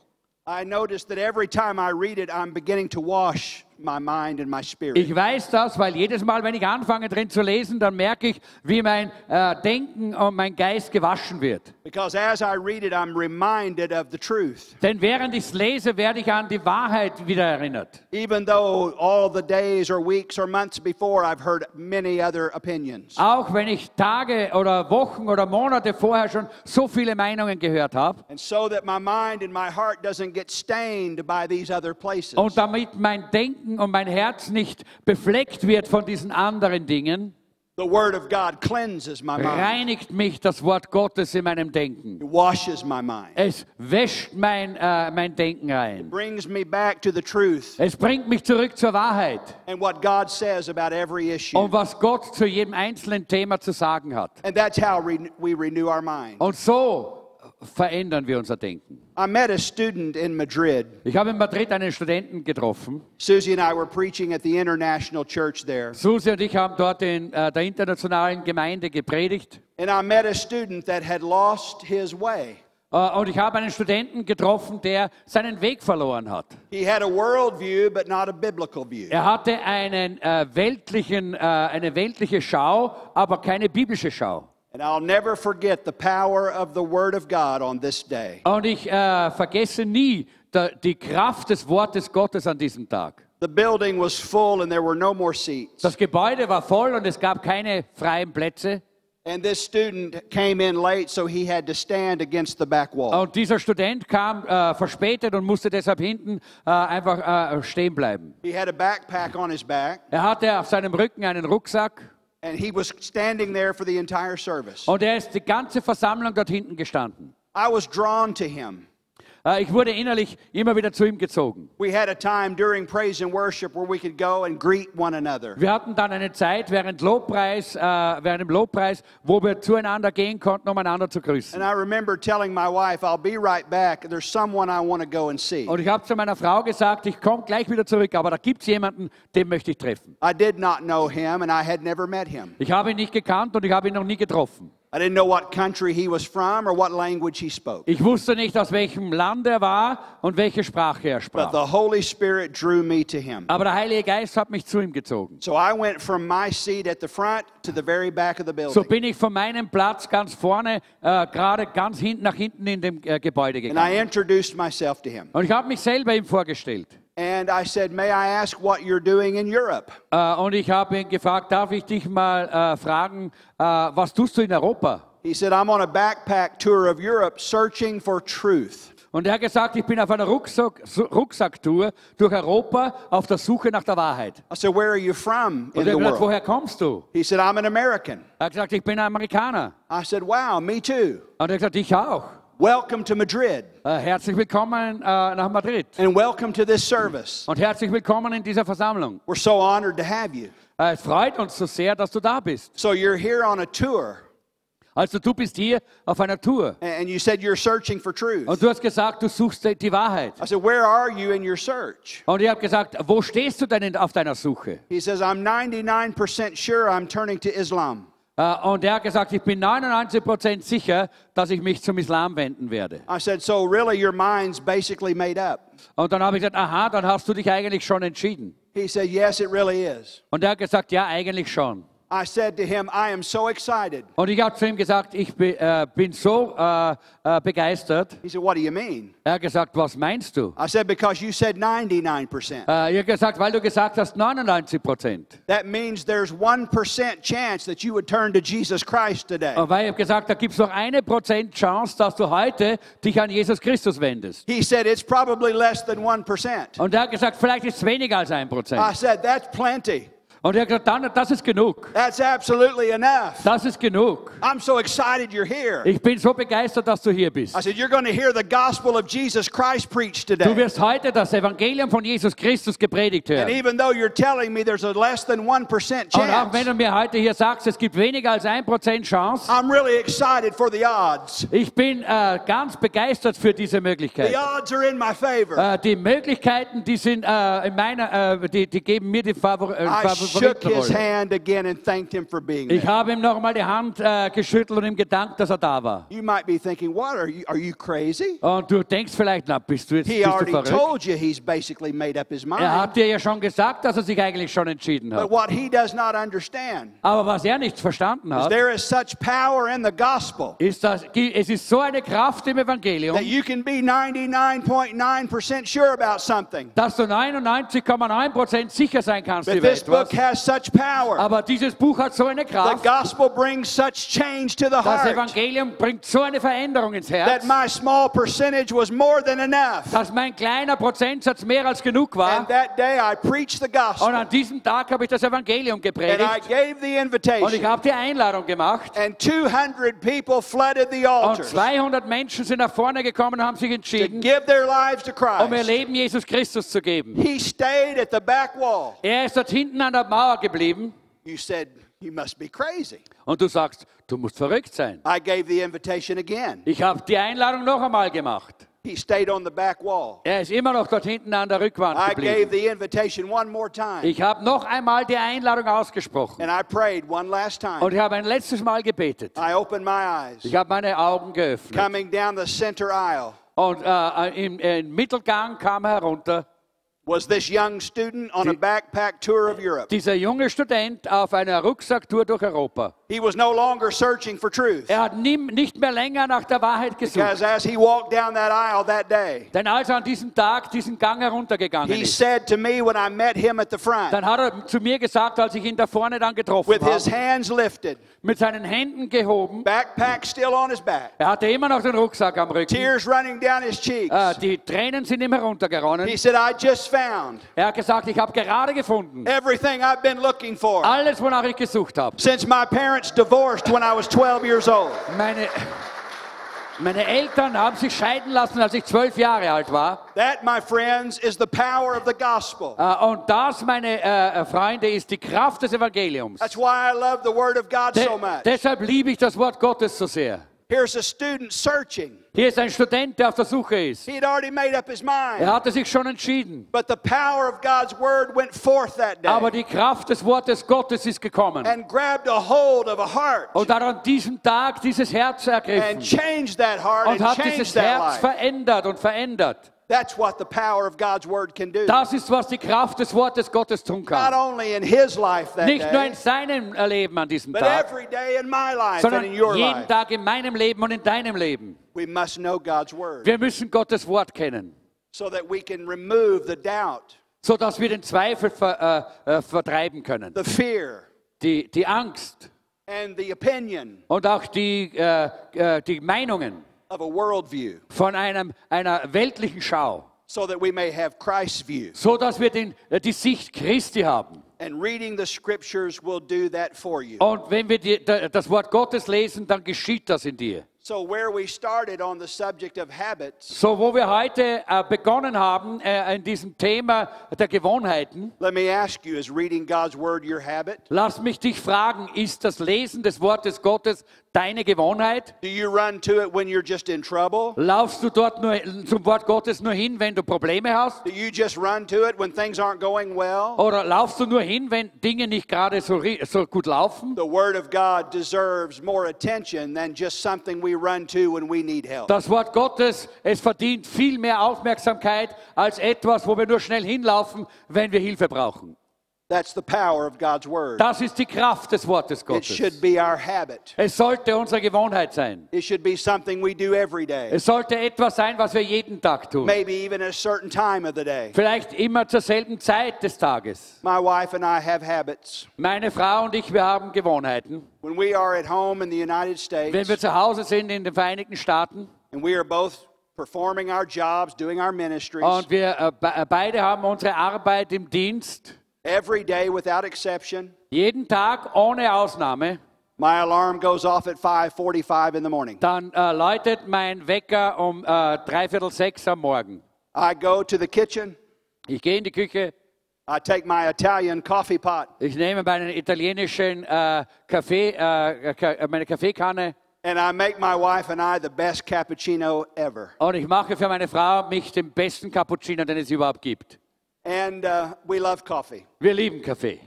I notice that every time I read it, I'm beginning to wash my mind and my spirit. Ich weiß das, weil jedes Mal, wenn ich anfange drin zu lesen, dann merke ich, wie mein äh, Denken und mein Geist gewaschen wird. Because as I read it, I'm reminded of the truth. Denn während ich es lese, werde ich an die Wahrheit wieder erinnert. Even though all the days or weeks or months before I've heard many other opinions. Auch wenn ich Tage oder Wochen oder Monate vorher schon so viele Meinungen gehört habe. And so that my mind and my heart doesn't get stained by these other places. Und damit mein Denken und mein Herz nicht befleckt wird von diesen anderen Dingen, The Word of God cleanses my mind. reinigt mich das Wort Gottes in meinem Denken. It washes my mind. Es wäscht mein, äh, mein Denken rein. Brings me back to the truth Es bringt mich zurück zur Wahrheit and what God says about every issue. und was Gott zu jedem einzelnen Thema zu sagen hat. And that's how we renew our mind. Und so verändern wir unser Denken. I met a student in Madrid. Ich habe in Madrid einen Studenten getroffen. Susie and I were preaching at the International Church there. Susi und ich haben dort in äh, der internationalen Gemeinde gepredigt. And I met a student that had lost his way. Äh, und ich habe einen Studenten getroffen, der seinen Weg verloren hat. He had a worldview, but not a biblical view. Er hatte einen, äh, weltlichen, äh, eine weltliche Schau, aber keine biblische Schau. And I'll never forget the power of the Word of God on this day. Und ich äh, vergesse nie da, die Kraft des Wortes Gottes an diesem Tag. The building was full and there were no more seats. Das Gebäude war voll und es gab keine freien Plätze. And this student came in late, so he had to stand against the back wall. Und dieser Student kam äh, verspätet und musste deshalb hinten äh, einfach äh, stehen bleiben. He had a backpack on his back, Er hatte auf seinem Rücken einen Rucksack and he was standing there for the entire service. und er ist die ganze Versammlung dort hinten gestanden. I was drawn to him. Äh, ich wurde innerlich immer wieder zu ihm gezogen. We had a time during praise and worship where we could go and greet one another. Wir hatten dann eine Zeit während Lobpreis, äh, während dem Lobpreis, wo wir zueinander gehen konnten, um einander zu grüßen. And I remember telling my wife, I'll be right back. There's someone I want to go and see. Und ich habe zu meiner Frau gesagt, ich komme gleich wieder zurück, aber da gibt es jemanden, den möchte ich treffen. Ich habe ihn nicht gekannt und ich habe ihn noch nie getroffen. I didn't know what country he was from or what language he spoke. Ich wusste nicht, aus welchem Land er war und welche Sprache er sprach. But the Holy Spirit drew me to him. Aber der Heilige Geist hat mich zu ihm gezogen. So I went from my seat at the front to the very back of the building. So bin ich von meinem Platz ganz vorne, äh, gerade ganz hinten nach hinten in dem äh, Gebäude And I introduced myself to him. Und ich habe mich selber ihm vorgestellt. And I said, May I ask what you're doing in Europe? Äh, und ich habe ihn gefragt, darf ich dich mal äh, fragen, äh, was tust du in Europa? He said, I'm on a backpack tour of Europe searching for truth. Und er hat gesagt, ich bin auf einer Rucksack, Rucksacktour durch Europa auf der Suche nach der Wahrheit. I said, Where are you from in Und er the hat gesagt, world? woher kommst du? He said, I'm an American. Er hat gesagt, ich bin Amerikaner. I said, Wow, me too. Und er hat gesagt, ich auch. Welcome to Madrid Äh, herzlich willkommen äh, nach Madrid. and welcome to this service. Und herzlich willkommen in dieser Versammlung. We're so honored to have you. Äh, es freut uns so sehr, dass du da bist. So you're here on a tour, Also du bist hier auf einer Tour. and you said you're searching for truth. Und du hast gesagt, du suchst die Wahrheit. I said, Where are you in your search? Und ich habe gesagt, wo stehst du denn auf deiner Suche? He says, I'm 99% sure I'm turning to Islam. Äh, Und er hat gesagt, ich bin 99% sicher, dass ich mich zum Islam wenden werde. I said, So really, your mind's basically made up. Und dann habe ich gesagt, aha, dann hast du dich eigentlich schon entschieden. He said, Yes, it really is. Und er hat gesagt, ja, eigentlich schon. I said to him, I am so excited. Und ich habe zu ihm gesagt, ich bi- äh, bin so äh, äh, begeistert. He said, What do you mean? Er hat gesagt, was meinst du? I said, Because you said 99%. Äh, ich habe gesagt, weil du gesagt hast 99 Prozent. That means there's 1% chance that you would turn to Jesus Christ today. Und weil ich habe gesagt, da gibt es noch eine Prozent Chance, dass du heute dich an Jesus Christus wendest. He said, It's probably less than 1%. Und er hat gesagt, vielleicht ist es weniger als ein I said, That's plenty. Und er hat gesagt, dann, das ist genug. That's absolutely enough. Das ist genug. I'm so excited you're here. Ich bin so begeistert, dass du hier bist. I said, You're going to hear the gospel of Jesus Christ preached Du today. wirst heute das Evangelium von Jesus Christus gepredigt And hören. even though you're telling me there's a less than 1% Und auch wenn chance, du mir heute hier sagst, es gibt weniger als ein Prozent Chance, I'm really excited for the odds. ich bin äh, ganz begeistert für diese Möglichkeit. The odds are in my favor. Äh, die Möglichkeiten, die sind äh, in meiner, äh, die, die geben mir die Favor äh, Favor His wollte. hand again and thanked him for being Ich habe ihm nochmal die Hand äh, geschüttelt und ihm gedankt, dass er da war. You might be thinking, what? Are you, are you crazy? Und du denkst vielleicht, na, bist du jetzt He bist du already verrückt? told you he's basically made up his Er hat dir ja schon gesagt, dass er sich eigentlich schon entschieden hat. Aber was er nicht verstanden hat, ist, dass es ist so eine Kraft im Evangelium, that you can be 99.9% sure about something. dass du 99,9% sicher sein kannst But über etwas. Has such power. Aber dieses Buch hat so eine The Kraft, gospel brings such change to the das heart Evangelium bringt so eine Veränderung ins that Herz, my small percentage was more than enough. dass mein kleiner Prozentsatz mehr als genug war. And that day I preached the Und gospel an diesem Tag habe ich das Evangelium and I gepredigt gave the und ich invitation. habe die Einladung gemacht. And 200 people flooded the Und altars 200 Menschen sind nach vorne gekommen und haben sich to entschieden, give their lives to um ihr Christ. Leben Jesus Christus zu geben. He stayed at the back wall. Er ist dort hinten an der Mauer geblieben You said, You must be crazy. und du sagst, du musst verrückt sein. I gave the invitation again. Ich habe die Einladung noch einmal gemacht. He stayed on the back wall. Er ist immer noch dort hinten an der Rückwand I gave geblieben. the invitation one more time. Ich habe noch einmal die Einladung ausgesprochen And I prayed one last und time. ich habe ein letztes Mal gebetet. I opened my eyes. Ich habe meine Augen geöffnet Coming down the center aisle und äh, im, im Mittelgang kam herunter was this young student on a backpack tour of Europe. dieser junge Student auf einer Rucksacktour durch Europa. He was no longer searching for truth. Er hat nie, nicht mehr länger nach der Wahrheit gesucht. Because as he walked down that aisle that day, Denn als er an diesem Tag diesen Gang heruntergegangen he ist, said to me when I met him at the front, dann hat er zu mir gesagt, als ich ihn da vorne dann getroffen with his hands lifted, mit seinen Händen gehoben, backpack still on his back, er hatte immer noch den Rucksack am Rücken, tears running down his cheeks, äh, die Tränen sind ihm heruntergeronnen. he said, I just found Er hat gesagt, ich habe gerade gefunden, everything I've been looking for alles, wonach ich gesucht habe. since my parents divorced when I was 12 years old. Meine, meine Eltern haben sich scheiden lassen, als ich zwölf Jahre alt war. That, my friends, is the power of the gospel. Äh, und das, meine äh, Freunde, ist die Kraft des Evangeliums. That's why I love the Word of God De so much. deshalb liebe ich das Wort Gottes so sehr. Here's a student searching. Hier ist ein Student, der auf der Suche ist. He had already made up his mind. Er hatte sich schon entschieden. But the power of God's Word went forth that day Aber die Kraft des Wortes Gottes ist gekommen and grabbed a hold of a heart und hat an diesem Tag dieses Herz ergriffen. and changed that heart und hat dieses Herz verändert und verändert. That's what the power of God's Word can do. Das ist, was die Kraft des Wortes Gottes tun Not kann. only in his life that Nicht nur in seinem Leben an diesem but Tag, every day in my life and sondern in your jeden life. Tag in meinem Leben und in deinem Leben. We must know God's Word Wir müssen Gottes Wort kennen, so that we can remove the doubt, sodass wir den Zweifel ver, äh, äh, vertreiben können. the fear, Die, die Angst and the opinion und auch die, äh, äh, die Meinungen of a worldview von einem, einer weltlichen Schau. so that we may have Christ's view. so dass wir den, äh, die Sicht Christi haben. And reading the scriptures will do that for you. Und wenn wir die, da- das Wort Gottes lesen, dann geschieht das in dir. So, where we started on the subject of habits, So, wo wir heute äh, begonnen haben äh, in diesem Thema der Gewohnheiten, let me ask you is reading God's word your habit? lass mich dich fragen, ist das Lesen des Wortes Gottes deine Gewohnheit? Do you run to it when you're just in trouble? Laufst du dort nur zum Wort Gottes nur hin, wenn du Probleme hast? Do you just run to it when things aren't going well? Oder laufst du nur hin, wenn Dinge nicht gerade so, so gut laufen? The word of God deserves more attention than just something we run to when we need help. Das Wort Gottes, es verdient viel mehr Aufmerksamkeit als etwas, wo wir nur schnell hinlaufen, wenn wir Hilfe brauchen. That's the power of God's word. Das ist die Kraft des Wortes It Gottes. should be our habit. Es sollte unsere Gewohnheit sein. It should be something we do every day, Es sollte etwas sein, was wir jeden Tag tun. maybe even at a certain time of the day. Vielleicht immer zur selben Zeit des Tages. My wife and I have habits. Meine Frau und ich, wir haben Gewohnheiten. When we are at home in the United Wenn States wir zu Hause sind in den Vereinigten Staaten and we are both performing our jobs, doing our ministries, und wir äh, be- äh, beide haben unsere Arbeit im Dienst, every day without exception, jeden Tag ohne Ausnahme, my alarm goes off at 5:45 in the morning. dann äh, läutet mein Wecker um äh, dreiviertel sechs am Morgen. I go to the kitchen, Ich gehe in die Küche, I take my Italian coffee pot, ich nehme meinen italienischen äh, Kaffee, äh, äh, meine Kaffeekanne and I make my wife and I the best cappuccino ever. und ich mache für meine Frau mich den besten Cappuccino, den es überhaupt gibt. And uh, we love coffee. Wir lieben Kaffee.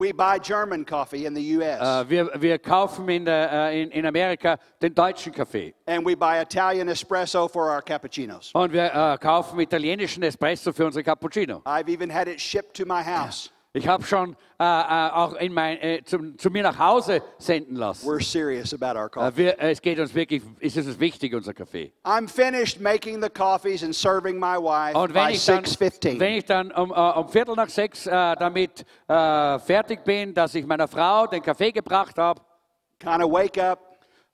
We buy German coffee in the U.S. Äh, wir, wir kaufen in, der, äh, in, in Amerika den deutschen Kaffee. and we buy Italian espresso for our cappuccinos. Und wir äh, kaufen italienischen Espresso für unsere Cappuccino. I've even had it shipped to my house. Ich habe schon äh, äh, auch in mein, äh, zum, zu mir nach Hause senden lassen. We're serious about our Äh, coffee. wir, es geht uns wirklich, es ist uns wichtig, unser Kaffee. I'm finished making the coffees and serving my wife Und wenn by ich dann, 6:15. wenn ich dann um, äh, um Viertel nach sechs äh, damit äh, fertig bin, dass ich meiner Frau den Kaffee gebracht habe Kind of wake up,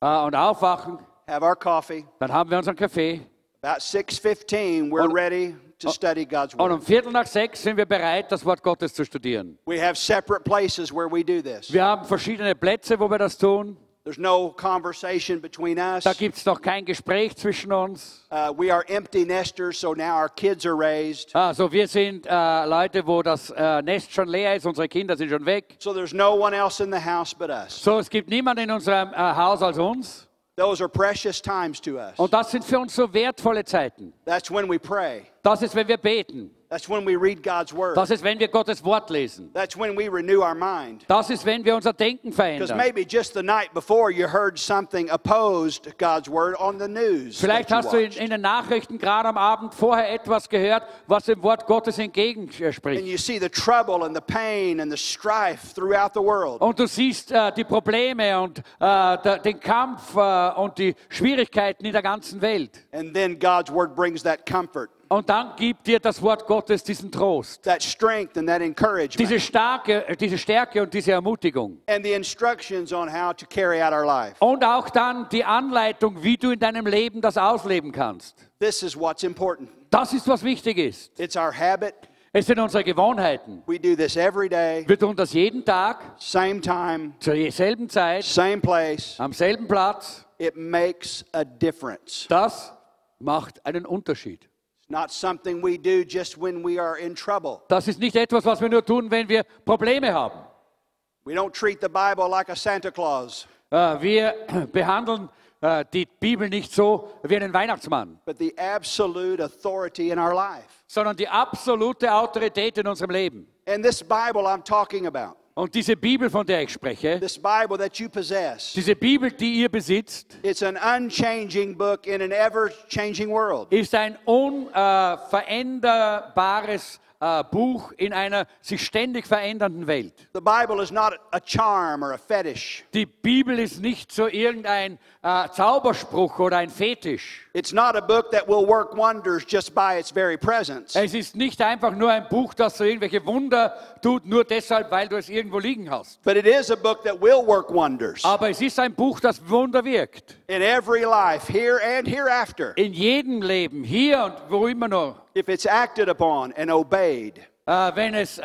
äh, und aufwachen, have our coffee. dann haben wir unseren Kaffee. About 6:15, we're Und- ready to study God's Und um Viertel nach sechs sind wir bereit, das Wort Gottes zu studieren. We have separate places where we do this. Wir haben verschiedene Plätze, wo wir das tun. There's no conversation between us. Da gibt es noch kein Gespräch zwischen uns. Uh, we are empty nesters, so now our kids are raised. Also wir sind äh, Leute, wo das äh, Nest schon leer ist, unsere Kinder sind schon weg. So there's no one else in the house but us. So, es gibt niemanden in unserem äh, Haus als uns. Those are precious times to us. Und das sind für uns so wertvolle Zeiten. That's when we pray. Das ist, wenn wir beten. That's when we read God's word. Das ist, wenn wir Gottes Wort lesen. That's when we renew our mind. Das ist, wenn wir unser Denken Because verändern. maybe just the night before you heard something opposed God's word on the news. Vielleicht that you hast du in, watched. in den Nachrichten gerade am Abend vorher etwas gehört, was dem Wort Gottes and entgegenspricht. you see the trouble and the pain and the strife throughout the world. Und du siehst äh, die Probleme und äh, der, den Kampf äh, und die Schwierigkeiten in der ganzen Welt. And then God's word brings that comfort, Und dann gibt dir das Wort Gottes diesen Trost, that strength, and that encouragement, diese, starke, diese Stärke und diese Ermutigung. and the instructions on how to carry out our life. Und auch dann die Anleitung, wie du in deinem Leben das ausleben kannst. This is what's important. Das ist, was wichtig ist. It's our habit. Es sind unsere Gewohnheiten. We do this every day, Wir tun das jeden Tag, same time, zur selben Zeit, same place. am selben Platz. It makes a difference. Das macht einen Unterschied. Not something we do just when we are in trouble. Das ist nicht etwas, was wir nur tun, wenn wir Probleme haben. We don't treat the Bible like a Santa Claus, Äh, Wir <clears throat> behandeln äh, die Bibel nicht so wie einen Weihnachtsmann, but the absolute authority in our life. sondern die absolute Autorität in unserem Leben. And this Bible I'm talking about, Und diese Bibel, von der ich spreche, this Bible that you possess, diese Bibel, die ihr besitzt, it's an unchanging book in an ever changing world. ist ein unveränderbares äh, Buch in einer sich ständig verändernden Welt. The Bible is not a charm or a fetish. Die Bibel ist nicht so irgendein äh, Zauberspruch oder ein Fetisch. It's not a book that will work wonders just by its very presence. Es ist nicht einfach nur ein Buch, das so irgendwelche Wunder tut, nur deshalb, weil du es irgendwo liegen hast. But it is a book that will work wonders Aber es ist ein Buch, das Wunder wirkt. in every life, here and hereafter, In jedem Leben, hier und wo immer noch. If it's acted upon and obeyed Äh, wenn, es, äh,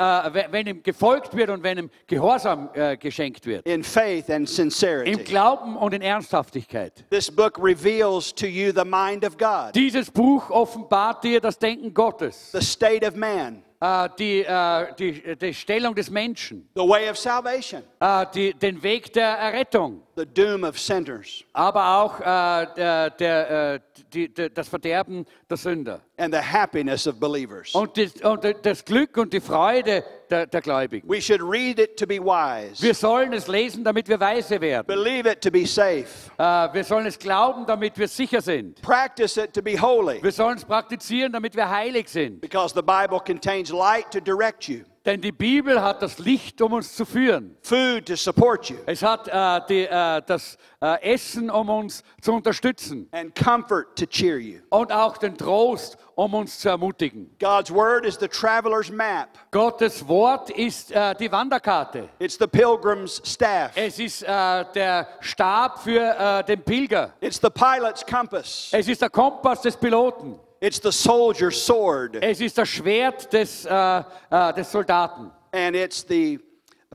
wenn ihm gefolgt wird und wenn ihm Gehorsam äh, geschenkt wird. in faith and Im sincerity. Glauben und in Ernsthaftigkeit. This book reveals to you the mind of God, Dieses Buch offenbart dir das Denken Gottes, the state of man, äh, die, äh, die, die Stellung des Menschen, the way of salvation, äh, die, den Weg der Errettung, the doom of sinners, aber auch äh, der, der, äh, die, der, das Verderben der Sünder. and the happiness of believers. Und das, und das Glück und die Freude der, der Gläubigen. We should read it to be wise, Wir sollen es lesen, damit wir weise werden. believe it to be safe, Äh, wir sollen es glauben, damit wir sicher sind. practice it to be holy, Wir sollen es praktizieren, damit wir heilig sind. because the Bible contains light to direct you, Denn die Bibel hat das Licht, um uns zu führen. food to support you, Es hat äh, die, äh, das äh, Essen, um uns zu unterstützen. and comfort to cheer you. Und auch den Trost, um uns zu ermutigen. God's Word is the traveler's map, Gottes Wort ist äh, die Wanderkarte. it's the pilgrim's staff, Es ist äh, der Stab für äh, den Pilger. it's the pilot's compass, Es ist der Kompass des Piloten. It's the soldier's sword, Es ist das Schwert des, äh, äh, des Soldaten. and it's the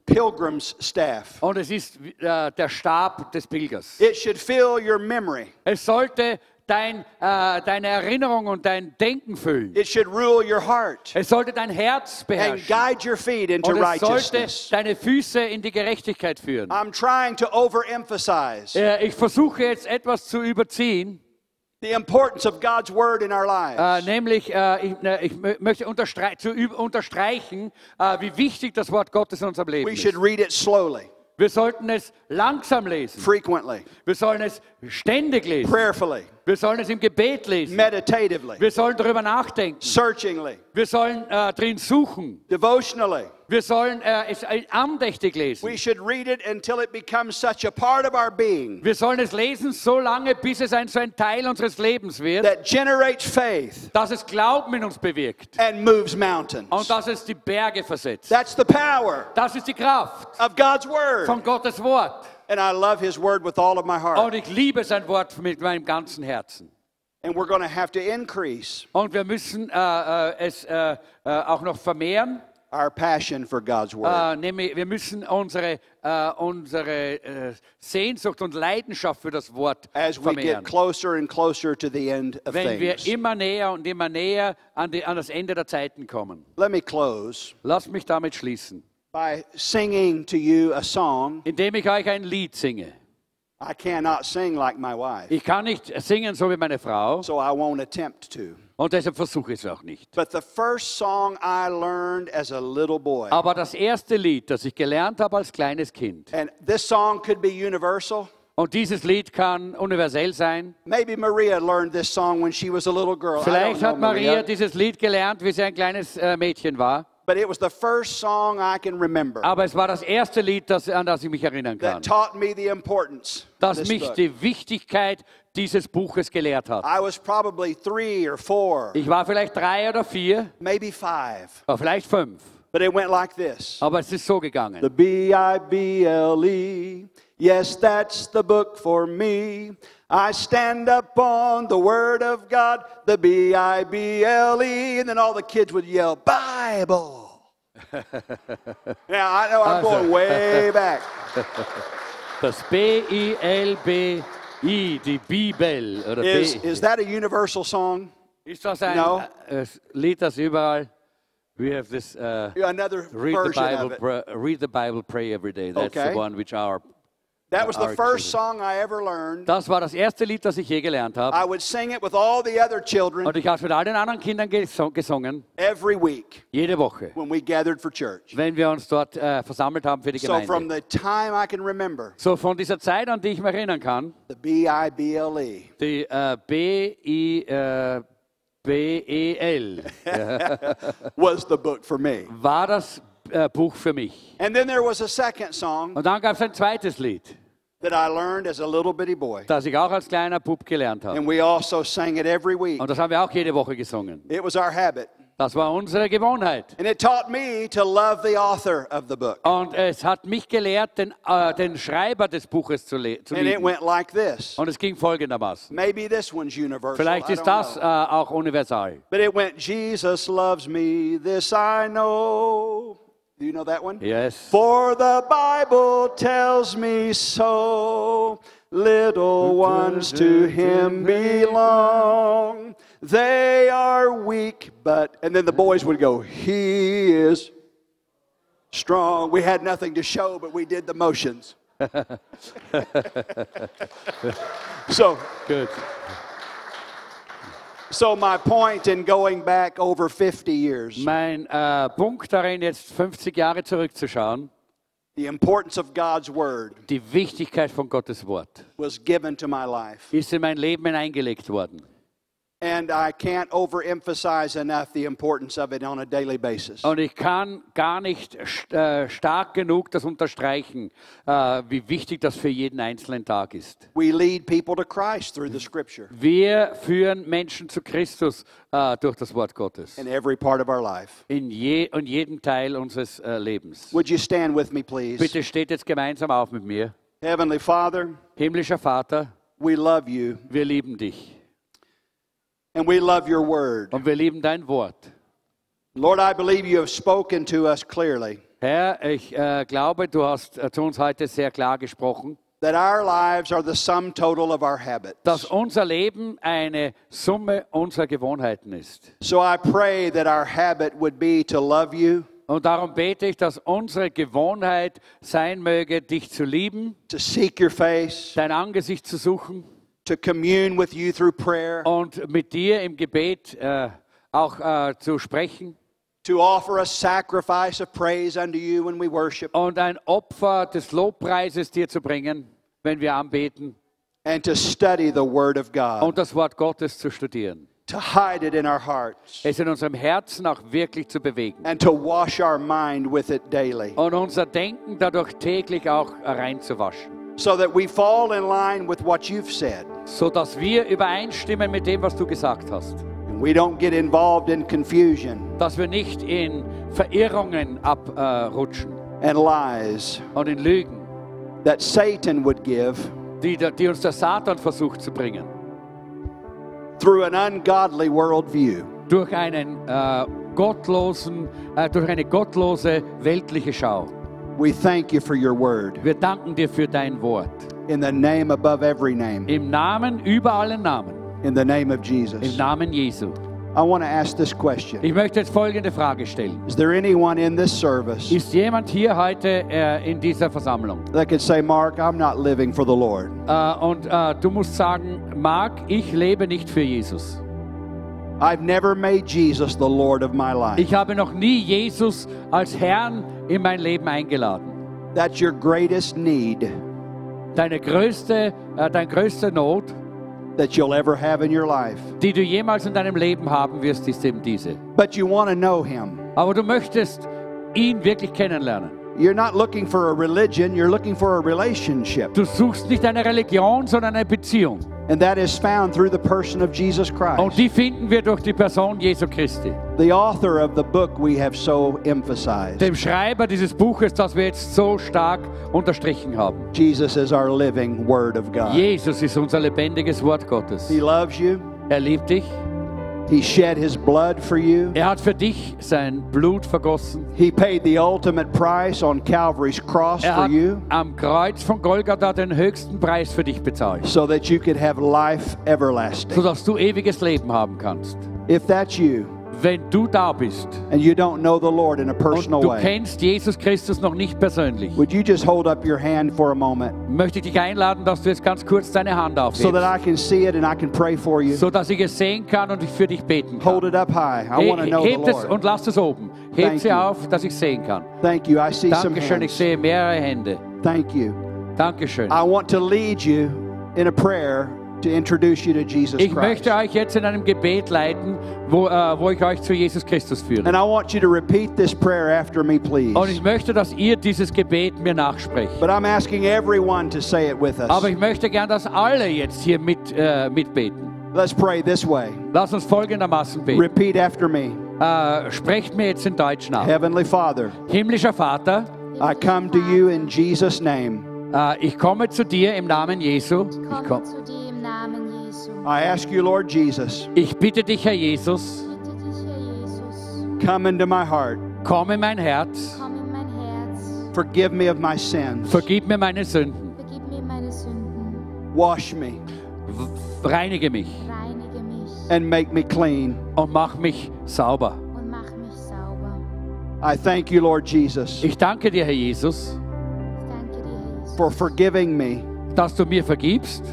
pilgrim's staff. Und es ist äh, der Stab des Pilgers. It should fill your memory. Es sollte dein, äh, deine Erinnerung und dein Denken füllen. It should rule your heart Es sollte dein Herz and beherrschen. guide your feet into Und es sollte deine Füße in die Gerechtigkeit führen. I'm trying to overemphasize Äh, Ich versuche jetzt etwas zu überziehen. The importance of God's word in our lives. nämlich, äh, ich, äh, ich mö- möchte unterstrei zu unterstreichen, äh, wie wichtig das Wort Gottes in unserem Leben We should ist. read it slowly, Wir sollten es langsam lesen. frequently, Wir sollen es ständig lesen. prayerfully, Wir sollen es im Gebet lesen. meditatively, Wir sollen darüber nachdenken. searchingly, Wir sollen drin suchen. devotionally. Wir sollen äh, es äh, andächtig lesen. We should read it until it becomes such a part of our being Wir sollen es lesen so lange, bis es ein, so ein Teil unseres Lebens wird, that generates faith dass es Glauben in uns bewirkt and moves mountains. und dass es die Berge versetzt. That's the power Das ist die Kraft of God's word. von Gottes Wort. And I love his word with all of my heart. Und ich liebe sein Wort mit meinem ganzen Herzen. And we're going to have to increase Und wir müssen äh, äh, es äh, äh, auch noch vermehren. Our passion for God's äh, word. Äh, nämlich, wir müssen unsere, äh, unsere äh, Sehnsucht und Leidenschaft für das Wort as we vermehren. get closer and closer to the end of Wenn wir things. immer näher und immer näher an, die, an das Ende der Zeiten kommen. Let me close Lasst mich damit schließen, by singing to you a song. indem ich euch ein Lied singe. I cannot sing like my wife, Ich kann nicht singen so wie meine Frau so I won't attempt to. Und deshalb versuche ich es auch nicht. But the first song I learned as a little boy, Aber das erste Lied, das ich gelernt habe als kleines Kind, and this song could be universal. und dieses Lied kann universell sein. Maybe Maria learned this song when she was a little girl. I don't Vielleicht hat Maria dieses Lied gelernt, wie sie ein kleines äh, Mädchen war. But it was the first song I can remember Aber es war das erste Lied, das, an das ich mich erinnern kann, that taught me the importance das mich book. die Wichtigkeit dieses Buches gelehrt hat. I was probably three or four, Ich war vielleicht drei oder vier, maybe five, oder vielleicht fünf, but it went like this. aber es ist so gegangen. The B I B L E, yes, that's the book for me. I stand up on the Word of God, the B I B L E, and then all the kids would yell, Bible. <laughs> yeah, I know I'm going way back. Das Bibel. Oder Is, is that a universal song? ist das ein No. äh, Lied, das überall. We have this. Uh, Another read the Bible. of it. Pray, read the Bible. Pray every day. That's Okay. the one which our. That was the first song I ever learned. Das war das erste Lied, das ich je gelernt habe. I would sing it with all the other children Und ich habe es mit all den anderen Kindern gesungen, every week jede Woche, when we gathered for church. wenn wir uns dort äh, versammelt haben für die Gemeinde. So from the time I can remember, So von dieser Zeit, an die ich mich erinnern kann, the B I B L E die äh, B-I-B-E-L, äh, <laughs> was the book for me. war das äh, Buch für mich. And then there was a second song Und dann gab es ein zweites Lied, that I learned as a little bitty boy. das ich auch als kleiner Bub gelernt habe. And we also sang it every week. Und das haben wir auch jede Woche gesungen. It was our habit. Das war unsere Gewohnheit. And it taught me to love the author of the book. Und es hat mich gelehrt, den, äh, den Schreiber des Buches zu, le zu And it lieben. went like this. Und es ging folgendermaßen. Maybe this one's universal. Vielleicht I ist don't das know. äh, auch universal. But it went, Jesus loves me, this I know. Do you know that one? Yes. For the Bible tells me so. Little ones to him belong. They are weak, but, and then the boys would go, He is strong. We had nothing to show, but we did the motions. <laughs> so, Gut. So my point in going back over 50 years, Mein äh, Punkt darin, jetzt 50 Jahre zurückzuschauen, the importance of God's word die Wichtigkeit von Gottes Wort, was given to my life. ist in mein Leben hineingelegt worden. And I can't overemphasize enough the importance of it on a daily basis. Und ich kann gar nicht äh, stark genug das unterstreichen, äh, wie wichtig das für jeden einzelnen Tag ist. We lead people to Christ through the scripture Wir führen Menschen zu Christus äh, durch das Wort Gottes. in every part of our life. In, je in jedem Teil unseres äh, Lebens. Would you stand with me, please? Bitte steht jetzt gemeinsam auf mit mir. Heavenly Father, Himmlischer Vater, we love you wir lieben dich and we love your word. und wir lieben dein Wort. Lord, I believe you have spoken to us clearly Herr, ich äh, glaube, du hast äh, zu uns heute sehr klar gesprochen, that our lives are the sum total of our habits. dass unser Leben eine Summe unserer Gewohnheiten ist. So I pray that our habit would be to love you, Und darum bete ich, dass unsere Gewohnheit sein möge, dich zu lieben, to seek your face, dein Angesicht zu suchen, to commune with you through prayer, und mit dir im Gebet äh, auch äh, zu sprechen. to offer a sacrifice of praise unto you when we worship, und ein Opfer des Lobpreises dir zu bringen, wenn wir anbeten. and to study the Word of God, und das Wort Gottes zu studieren. to hide it in our hearts, Es in unserem Herzen auch wirklich zu bewegen. and to wash our mind with it daily, und unser Denken dadurch täglich auch reinzuwaschen, so that we fall in line with what you've said, sodass wir übereinstimmen mit dem, was du gesagt hast. and we don't get involved in confusion Dass wir nicht in Verirrungen abrutschen and lies und in Lügen, that Satan would give die, die uns der Satan versucht zu bringen. through an ungodly worldview. Durch einen äh, gottlosen, äh, durch eine gottlose weltliche Schau. We thank you for your word. Wir danken dir für dein Wort. In the name above every name, Im Namen über allen Namen. in the name of Im Jesus. Namen Jesu. I want to ask this question Ich möchte jetzt folgende Frage stellen. Is there anyone in this service Ist jemand hier heute äh, in dieser Versammlung? that could say, Mark, I'm not living for the Lord? Äh, und äh, du musst sagen, Mark, ich lebe nicht für Jesus. I've never made Jesus the Lord of my life. Ich habe noch nie Jesus als Herrn in mein Leben eingeladen. That's your greatest need Deine größte, äh, dein größte Not, that you'll ever have in your life. die du jemals in deinem Leben haben wirst, ist eben diese. But you want to know Him. Aber du möchtest ihn wirklich kennenlernen. You're not looking for a religion, you're looking for a relationship. Du suchst nicht eine Religion, sondern eine Beziehung. And that is found through the person of Jesus Und Christ, die finden wir durch die Person Jesu Christi. the author of the book we have so emphasized. Dem Schreiber dieses Buches, das wir jetzt so stark unterstrichen haben. Jesus is our living Word of God. Jesus ist unser lebendiges Wort Gottes. He loves you, Er liebt dich. He shed His blood for you. Er hat für dich sein Blut vergossen. He paid the ultimate price on Calvary's cross Er for you am Kreuz von Golgatha den höchsten Preis für dich bezahlt, so that you could have life everlasting. sodass du ewiges Leben haben kannst. If that's you Wenn du da bist and you don't know the Lord in a personal und du way, kennst Jesus Christus noch nicht persönlich, would you just hold up your hand for a moment möchte ich dich einladen, dass du jetzt ganz kurz deine Hand so that aufhebst, I can see it and I can pray for you? sodass ich es sehen kann und ich für dich beten Hold kann. it up high. I want to He- know the Hebt es Lord. und lass es oben. Heb Thank sie you. auf, dass ich sehen kann. Thank you. I see some Dankeschön, ich hands. sehe mehrere Hände. Thank you. Dankeschön. I want to lead you in a prayer to introduce you to Jesus Ich Christ. möchte euch jetzt in einem Gebet leiten, wo, äh, wo ich euch zu Jesus Christus führe. And I want you to repeat this prayer after me, please. Und ich möchte, dass ihr dieses Gebet mir nachsprecht. But I'm asking everyone to say it with us. Aber ich möchte gern, dass alle jetzt hier mit, äh, mitbeten. Let's pray this way. Lass uns folgendermaßen beten. Repeat after me. Äh, sprecht mir jetzt in Deutsch nach. Heavenly Father, Himmlischer Vater, I come to you in Jesus' name. äh, ich komme zu dir im Namen Jesu. Ich, Komme komm, zu dir. I ask you, Lord Jesus, ich bitte dich, Herr Jesus, come into my heart. komm in mein Herz. Forgive me of my sins. vergib mir meine Sünden. Wash me reinige mich and make me clean. und mach mich sauber. I thank you, Lord Jesus, Ich danke dir, Herr Jesus, Ich danke dir, Herr Jesus, for forgiving me, dass du mir vergibst,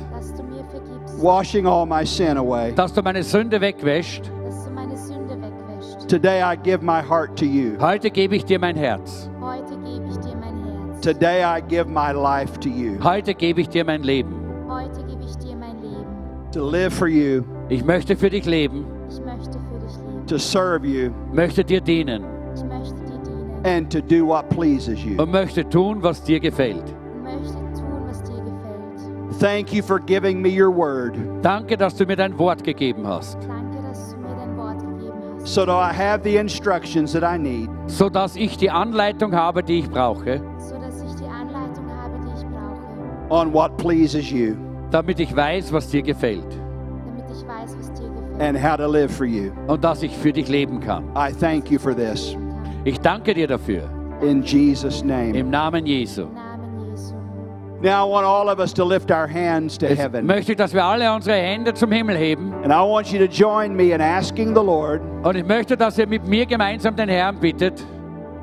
washing all my sin away. dass du meine Sünde wegwäscht. dass du meine Sünde wegwäschst. Today I give my heart to you. Heute gebe ich dir mein Herz. Heute gebe ich dir mein Herz. Today I give my life to you Heute gebe ich dir mein Leben. Heute gebe ich dir mein Leben. to live for you, Ich möchte für dich leben, Ich möchte für dich leben. to serve you, möchte dir dienen Ich möchte dir dienen. and to do what pleases you. und möchte tun, was dir gefällt. Thank you for giving me your word Danke, dass du mir dein Wort gegeben hast, Danke, dass du mir dein Wort gegeben hast. so that I have the instructions that I need sodass ich die Anleitung habe, die ich brauche, so dass ich die Anleitung habe, die ich brauche, on what pleases you damit ich weiß, was dir gefällt damit ich weiß, was dir gefällt. and how to live for you. und dass ich für dich leben kann. I thank you for this. Ich danke dir dafür, In Jesus' name. im Namen Jesu. Im Namen Jesu. Now I want all of us to lift our hands to Jetzt heaven. möchte ich, dass wir alle unsere Hände zum Himmel heben And I want you to join me in asking the Lord und ich möchte, dass ihr mit mir gemeinsam den Herrn bittet,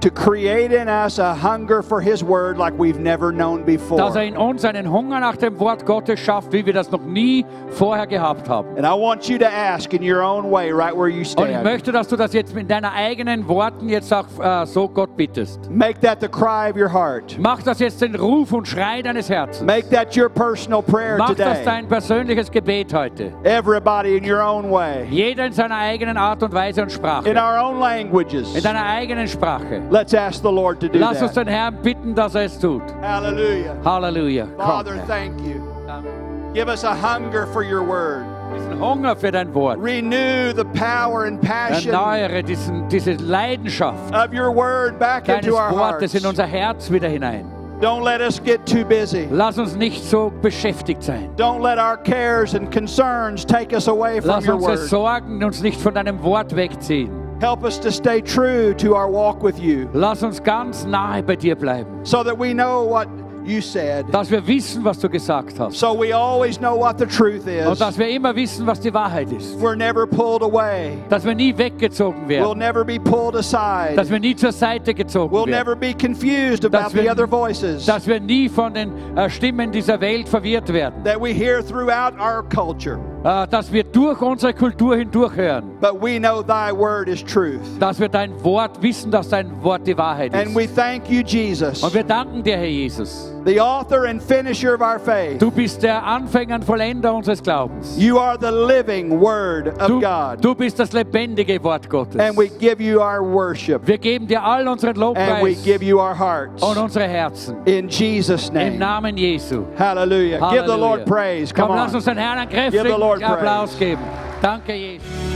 to create in us a hunger for His Word like we've never known dass before. er in uns einen Hunger nach dem Wort Gottes schafft, wie wir das noch nie vorher gehabt haben. And I want you to ask in your own way, right where you Und ich stand. möchte, dass du das jetzt mit deinen eigenen Worten jetzt auch äh, so Gott bittest. Make that the cry of your heart. Mach das jetzt den Ruf und Schrei deines Herzens. Make that your personal prayer Mach das today. dein persönliches Gebet heute. Everybody in your own way, Jeder in seiner eigenen Art und Weise und Sprache. in our own languages. In deiner eigenen Sprache. Let's ask the Lord to do Lass uns that. den Herrn bitten, dass er es tut. Hallelujah. Halleluja. Komm, Father, Herr. thank you. Give us a hunger for your word. Diesen Hunger für dein Wort. Renew the power and passion Erneuere diesen, diese Leidenschaft of your word back deines into our Wortes hearts. in unser Herz wieder hinein. Don't let us get too busy. Lass uns nicht so beschäftigt sein. Don't let our cares and concerns take us away from Lass your unsere word. Sorgen uns nicht von deinem Wort wegziehen. Help us to stay true to our walk with you Lass uns ganz nahe bei dir bleiben, so that we know what you said. dass wir wissen, was du gesagt hast. So we always know what the truth Und is. dass wir immer wissen, was die Wahrheit ist. We're never pulled away. Dass wir nie weggezogen We'll never be pulled aside. Dass wir nie zur Seite gezogen We'll werden. never be confused about wir- the other voices Dass wir nie von den äh, Stimmen dieser Welt verwirrt werden. that we hear throughout our culture. Äh, dass wir durch unsere Kultur hindurch hören. But we know thy word is truth. Dass wir dein Wort wissen, dass dein Wort die Wahrheit And ist. we thank you, Jesus, Und wir danken dir, Herr Jesus. The author and finisher of our faith. Du bist der Anfänger und Vollender unseres Glaubens. You are the living word of Du, God. du bist das lebendige Wort Gottes. And we give you our worship. Wir geben dir all unseren Lobpreis. And we give you our hearts. und unsere Herzen. In Jesus' name. Im name. Namen Jesu. Hallelujah. Give the Lord praise. Come Komm, lass uns den Herrn einen Give the kräftigen Lord Applaus geben. Danke, Jesus.